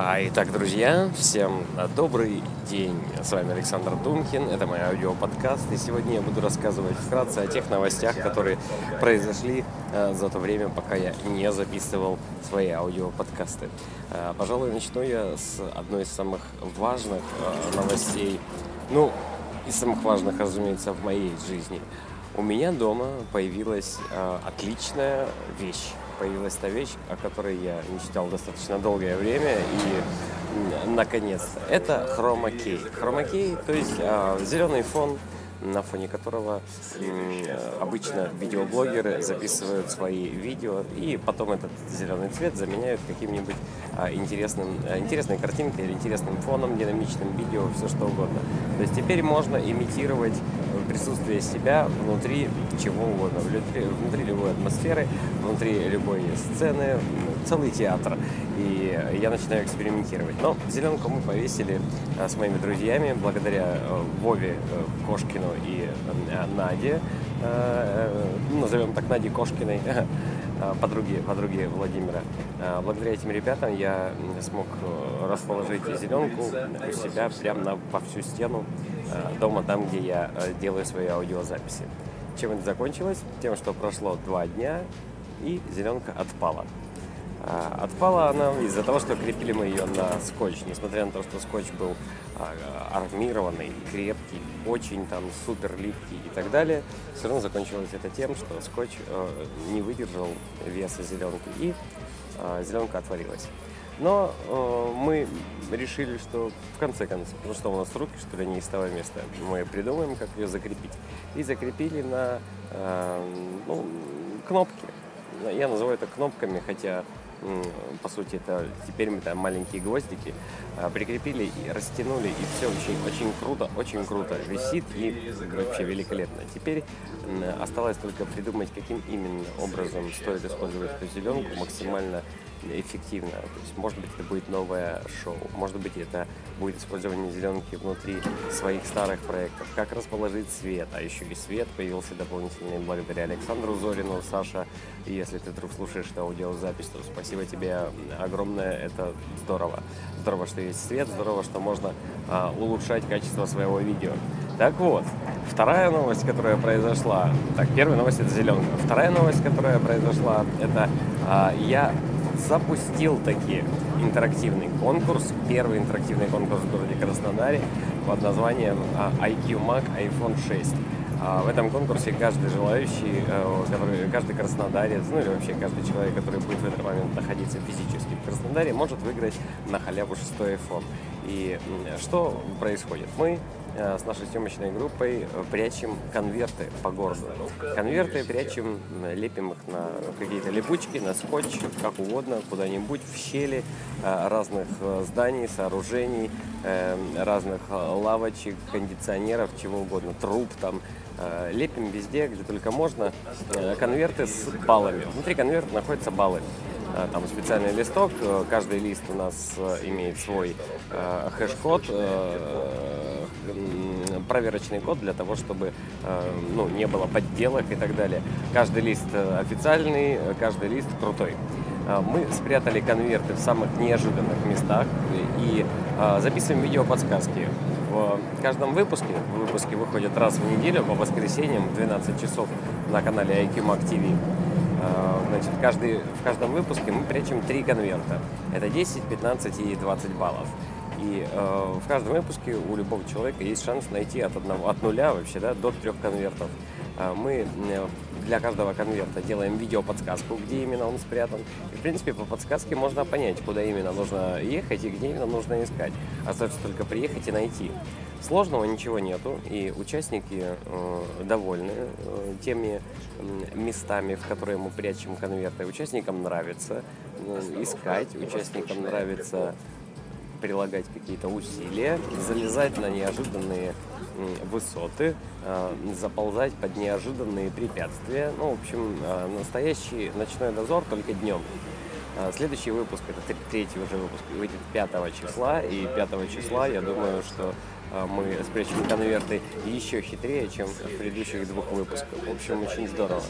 А, итак, друзья, всем добрый день. С вами Александр Думкин, это мой аудиоподкаст. И сегодня я буду рассказывать вкратце о тех новостях, которые произошли а, за то время, пока я не записывал свои аудиоподкасты. А, пожалуй, начну я с одной из самых важных а, новостей. Ну, из самых важных, разумеется, в моей жизни. У меня дома появилась а, отличная вещь появилась та вещь, о которой я мечтал достаточно долгое время и наконец-то. Это хромакей. Хромакей, то есть э, зеленый фон, на фоне которого обычно видеоблогеры записывают свои видео и потом этот зеленый цвет заменяют каким-нибудь а, интересным, а, интересной картинкой или интересным фоном, динамичным видео, все что угодно. То есть теперь можно имитировать присутствие себя внутри чего угодно, внутри, внутри любой атмосферы, внутри любой сцены, целый театр. И я начинаю экспериментировать. Но зеленку мы повесили а, с моими друзьями благодаря э, Вове э, Кошкину и э, Наде, назовем так Наде Кошкиной, подруги, подруги Владимира. Благодаря этим ребятам я смог расположить зеленку у себя прямо на, по всю стену дома, там, где я делаю свои аудиозаписи. Чем это закончилось? Тем, что прошло два дня, и зеленка отпала. А, отпала она из-за того, что крепили мы ее на скотч. Несмотря на то, что скотч был а, армированный, крепкий, очень там супер липкий и так далее, все равно закончилось это тем, что скотч э, не выдержал веса зеленки и а, зеленка отвалилась. Но э, мы решили, что в конце концов, ну что у нас руки, что ли, не из того места, мы придумаем, как ее закрепить. И закрепили на э, ну, кнопки. Я называю это кнопками, хотя по сути, это теперь мы там маленькие гвоздики а, прикрепили и растянули, и все очень, очень круто, очень круто висит и вообще великолепно. Теперь осталось только придумать, каким именно образом стоит использовать эту зеленку максимально эффективно. То есть, может быть, это будет новое шоу, может быть, это будет использование зеленки внутри своих старых проектов. Как расположить свет, а еще и свет появился дополнительный благодаря Александру Зорину. Саша, если ты вдруг слушаешь эту аудиозапись, то спасибо тебе огромное, это здорово. Здорово, что есть свет, здорово, что можно а, улучшать качество своего видео. Так вот, вторая новость, которая произошла. Так, первая новость это зеленка. Вторая новость, которая произошла, это а, я запустил таки интерактивный конкурс, первый интерактивный конкурс в городе Краснодаре под названием а, IQ Mac iPhone 6. А, в этом конкурсе каждый желающий, э, который, каждый краснодарец, ну или вообще каждый человек, который будет в этот момент находиться физически в Краснодаре, может выиграть на халяву шестой iPhone. И что происходит? Мы с нашей съемочной группой э, прячем конверты по городу. Конверты прячем, лепим их на какие-то липучки, на скотч, как угодно, куда-нибудь, в щели разных зданий, сооружений, разных лавочек, кондиционеров, чего угодно, труб там, Э, лепим везде, где только можно, э, конверты с баллами. Внутри конверта находятся баллы. Э, там специальный листок, каждый лист у нас имеет свой хэш-код, проверочный код для того, чтобы ну, не было подделок и так далее. Каждый лист официальный, каждый лист крутой. Мы спрятали конверты в самых неожиданных местах и записываем видео подсказки в каждом выпуске, выпуски выходят раз в неделю по воскресеньям в 12 часов на канале IQ Mac TV. Значит, каждый, в каждом выпуске мы прячем три конверта. Это 10, 15 и 20 баллов. И э, в каждом выпуске у любого человека есть шанс найти от, одного, от нуля вообще да, до трех конвертов. Э, мы для каждого конверта делаем видео-подсказку, где именно он спрятан. И, в принципе, по подсказке можно понять, куда именно нужно ехать и где именно нужно искать. Остается только приехать и найти. Сложного ничего нету, и участники э, довольны э, теми э, местами, в которые мы прячем конверты. Участникам нравится э, искать, участникам нравится прилагать какие-то усилия, залезать на неожиданные высоты, а, заползать под неожиданные препятствия. Ну, в общем, а, настоящий ночной дозор только днем. А, следующий выпуск, это третий уже выпуск, выйдет 5 числа, и 5 числа, я думаю, что мы спрячем конверты еще хитрее, чем в предыдущих двух выпусках. В общем, очень здорово.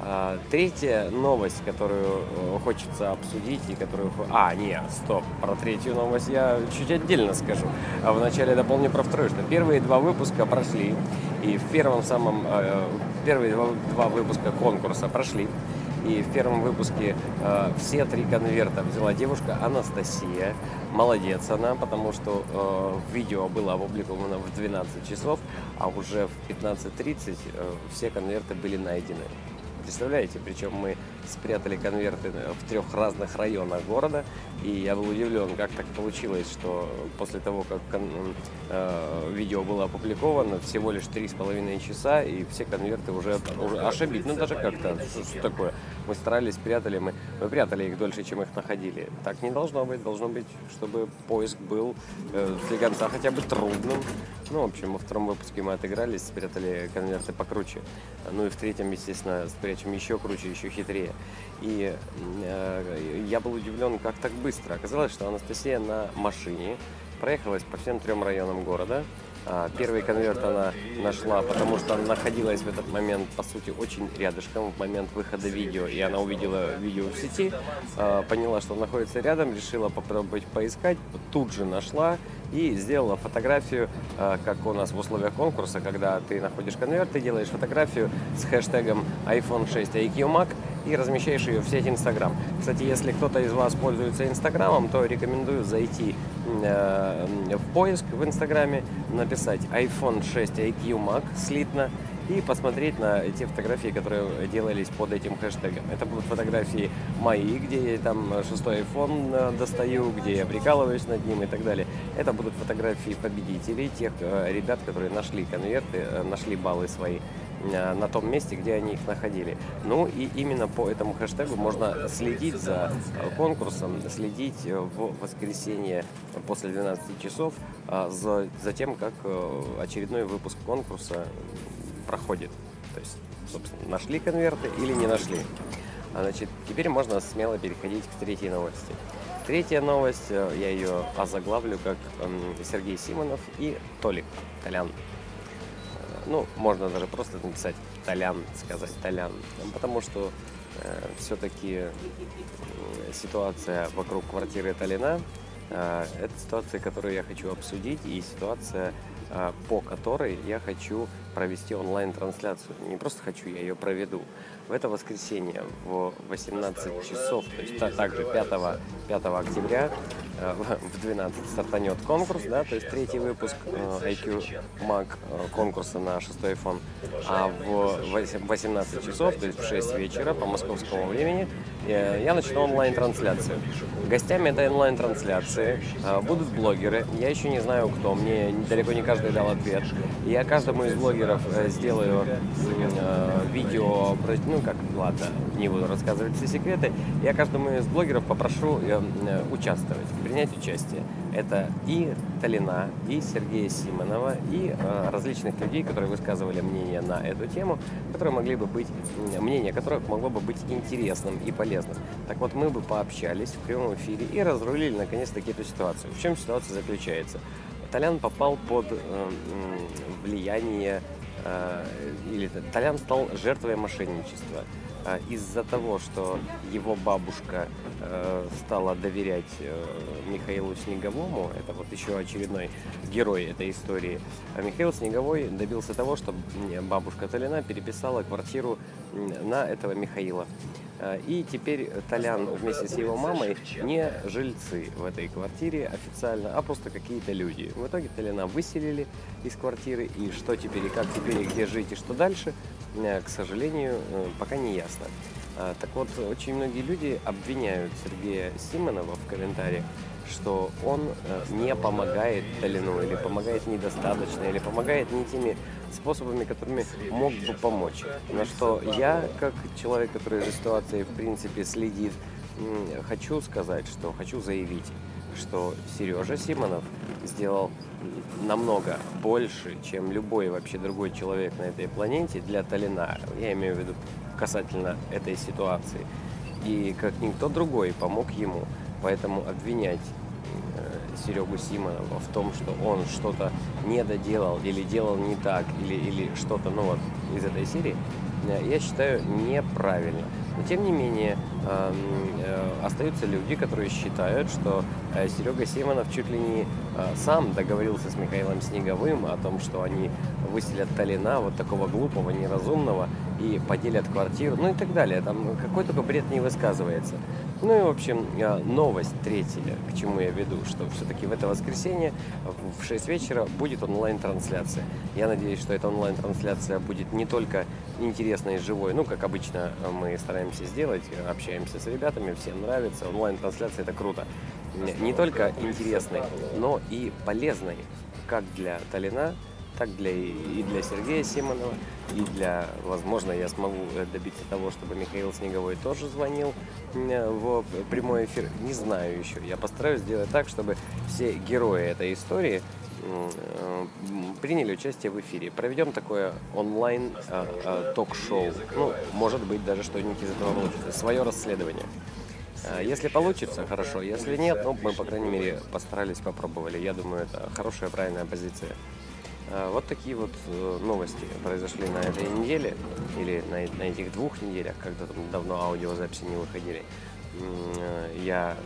А, третья новость, которую э, хочется обсудить и которую... А, нет, стоп, про третью новость я чуть отдельно скажу. А вначале дополню про вторую, что первые два выпуска прошли, и в первом самом... Первые два, два выпуска конкурса прошли. И в первом выпуске э, все три конверта взяла девушка Анастасия. Молодец она, потому что э, видео было опубликовано в 12 часов, а уже в 15.30 э, все конверты были найдены. Представляете, причем мы спрятали конверты в трех разных районах города, и я был удивлен, как так получилось, что после того, как э, видео было опубликовано, всего лишь три с половиной часа, и все конверты уже, уже ошибить, ну даже как-то, что, такое, мы старались, прятали, мы, мы прятали их дольше, чем их находили. Так не должно быть, должно быть, чтобы поиск был э, для конца хотя бы трудным. Ну, в общем, во втором выпуске мы отыгрались, спрятали конверты покруче. Ну и в третьем, естественно, спрячем еще круче, еще хитрее. И э, я был удивлен, как так быстро. Оказалось, что Анастасия на машине проехалась по всем трем районам города. А, первый конверт она нашла, потому что она находилась в этот момент, по сути, очень рядышком, в момент выхода видео, и она увидела видео в сети, а, поняла, что находится рядом, решила попробовать поискать, тут же нашла и сделала фотографию, а, как у нас в условиях конкурса, когда ты находишь конверт, ты делаешь фотографию с хэштегом iPhone 6 IQ Mac, и размещаешь ее в сеть Инстаграм. Кстати, если кто-то из вас пользуется Инстаграмом, то рекомендую зайти в поиск в Инстаграме, написать iPhone 6 IQ Mac слитно и посмотреть на те фотографии, которые делались под этим хэштегом. Это будут фотографии мои, где я там шестой iPhone э, достаю, где я прикалываюсь над ним и так далее. Это будут фотографии победителей, тех э, ребят, которые нашли конверты, нашли баллы свои Э, на том месте, где они их находили. Ну и именно по этому хэштегу можно следить за э, конкурсом, следить э, в воскресенье после 12 часов за, за тем, как очередной выпуск конкурса проходит. То есть, собственно, нашли конверты или не нашли. А, значит, теперь можно смело переходить к третьей новости. Третья новость, я ее озаглавлю как Сергей Симонов и Толик Толян. Ну, можно даже просто написать Толян, сказать Толян. Потому что э, все-таки ситуация вокруг квартиры Толина э, это ситуация, которую я хочу обсудить, и ситуация, э, по которой я хочу провести онлайн-трансляцию. Не просто хочу, я ее проведу. В это воскресенье в 18 часов, то есть также 5, 5 октября э, в 12 стартанет конкурс, да, то есть третий выпуск э, IQ Mac э, конкурса на 6 iPhone, а в 18 часов, то есть в 6 вечера по московскому времени, я начну онлайн-трансляцию. Гостями этой онлайн-трансляции будут блогеры. Я еще не знаю, кто. Мне далеко не каждый дал ответ. Я каждому из блогеров блогеров э, сделаю э, видео, ну как, ладно, не буду рассказывать все секреты. Я каждому из блогеров попрошу э, участвовать, принять участие. Это и Талина, и Сергея Симонова, и различных людей, которые высказывали мнение на эту тему, которые могли бы быть, мнение которых могло бы быть интересным и полезным. Так вот, мы бы пообщались в прямом эфире и разрулили наконец-таки эту ситуацию. В чем ситуация заключается? Толян попал под э, влияние, э, или Толян стал жертвой мошенничества. Э, из-за того, что его бабушка стала доверять Михаилу Снеговому, это вот еще очередной герой этой истории, а Михаил Снеговой добился того, что бабушка Толяна переписала квартиру на этого Михаила. Э, и теперь Толян вместе с его мамой не жильцы в этой квартире официально, а просто какие-то люди. В итоге Толяна выселили из квартиры, и что теперь, и как теперь, и где жить, и что дальше, э, к сожалению, э, пока не ясно. Так вот, очень многие люди обвиняют Сергея Симонова в комментариях, что он не помогает Толину, или помогает недостаточно, или помогает не теми способами, которыми мог бы помочь. На что я, как человек, который за ситуацией в принципе следит, хочу сказать, что хочу заявить, что Сережа Симонов сделал намного больше, чем любой вообще другой человек на этой планете для Талина. Я имею в виду касательно этой ситуации. И как никто другой помог ему. Поэтому обвинять Серегу Симонова в том, что он что-то не доделал или делал не так, или, или что-то, ну вот, из этой серии, я считаю неправильно. Но тем не менее, э, остаются люди, которые считают, что э, Серега Симонов чуть ли не э, сам договорился с Михаилом Снеговым о том, что они выселят Талина, вот такого глупого, неразумного, и поделят квартиру, ну и так далее. Там какой только бред не высказывается. Ну и, в общем, новость третья, к чему я веду, что все-таки в это воскресенье в 6 вечера будет онлайн-трансляция. Я надеюсь, что эта онлайн-трансляция будет не только интересной и живой, ну, как обычно мы стараемся сделать, общаемся с ребятами, всем нравится. Онлайн-трансляция это круто. Не только интересной, но и полезной, как для Талина, так для, и для Сергея Симонова, и для, возможно, я смогу э, добиться того, чтобы Михаил Снеговой тоже звонил в прямой эфир. Не знаю еще. Я постараюсь сделать так, чтобы все герои этой истории э, приняли участие в эфире. Проведем такое онлайн э, ток-шоу. Ну, может быть, даже что-нибудь из этого получится. Свое расследование. Если получится, хорошо. Если нет, ну, мы, по крайней мере, постарались, попробовали. Я думаю, это хорошая, правильная позиция. А, вот такие вот э, новости произошли на этой неделе или на, на этих двух неделях, когда там давно аудиозаписи не выходили. Э, я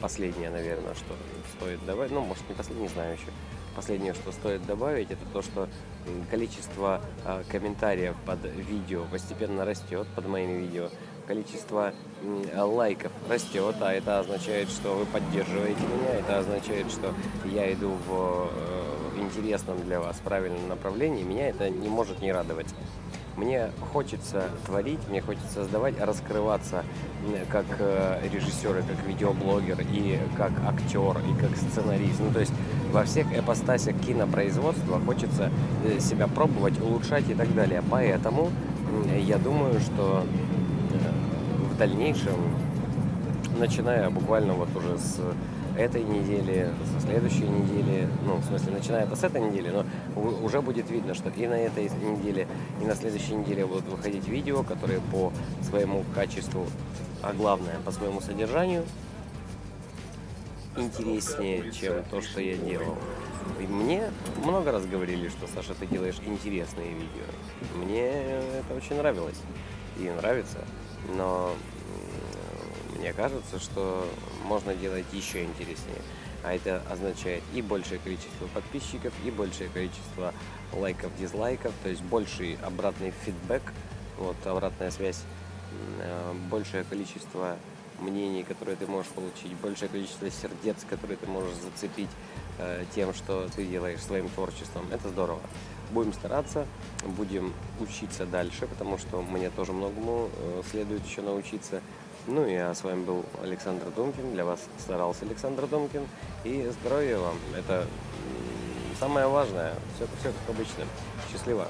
последнее, наверное, что стоит добавить, ну, может, не последнее, не знаю еще. Последнее, что стоит добавить, это то, что количество комментариев под видео постепенно растет, под моими видео количество лайков растет, а это означает, что вы поддерживаете меня, это означает, что я иду в э, интересном для вас правильном направлении, меня это не может не радовать. Мне хочется творить, мне хочется создавать, раскрываться как э, режиссер, и как видеоблогер, и как актер, и как сценарист. Ну, то есть во всех эпостасях кинопроизводства хочется э, себя пробовать, улучшать и так далее. Поэтому я думаю, что в дальнейшем, начиная буквально вот уже с этой недели, со следующей недели, ну, в смысле, начиная это с этой недели, но уже будет видно, что и на этой неделе, и на следующей неделе будут выходить видео, которые по своему качеству, а главное, по своему содержанию интереснее, чем то, что я делал. И мне много раз говорили, что, Саша, ты делаешь интересные видео. Мне это очень нравилось и нравится но мне кажется, что можно делать еще интереснее. А это означает и большее количество подписчиков, и большее количество лайков, дизлайков, то есть больший обратный фидбэк, вот обратная связь, э, большее количество мнений, которые ты можешь получить, большее количество сердец, которые ты можешь зацепить э, тем, что ты делаешь своим творчеством. Это здорово. Будем стараться, будем учиться дальше, потому что мне тоже многому э, следует еще научиться. Ну а с вами был Александр Думкин. Для вас старался Александр Думкин. И здоровья вам. Это самое важное. Все, все как обычно. Счастливо.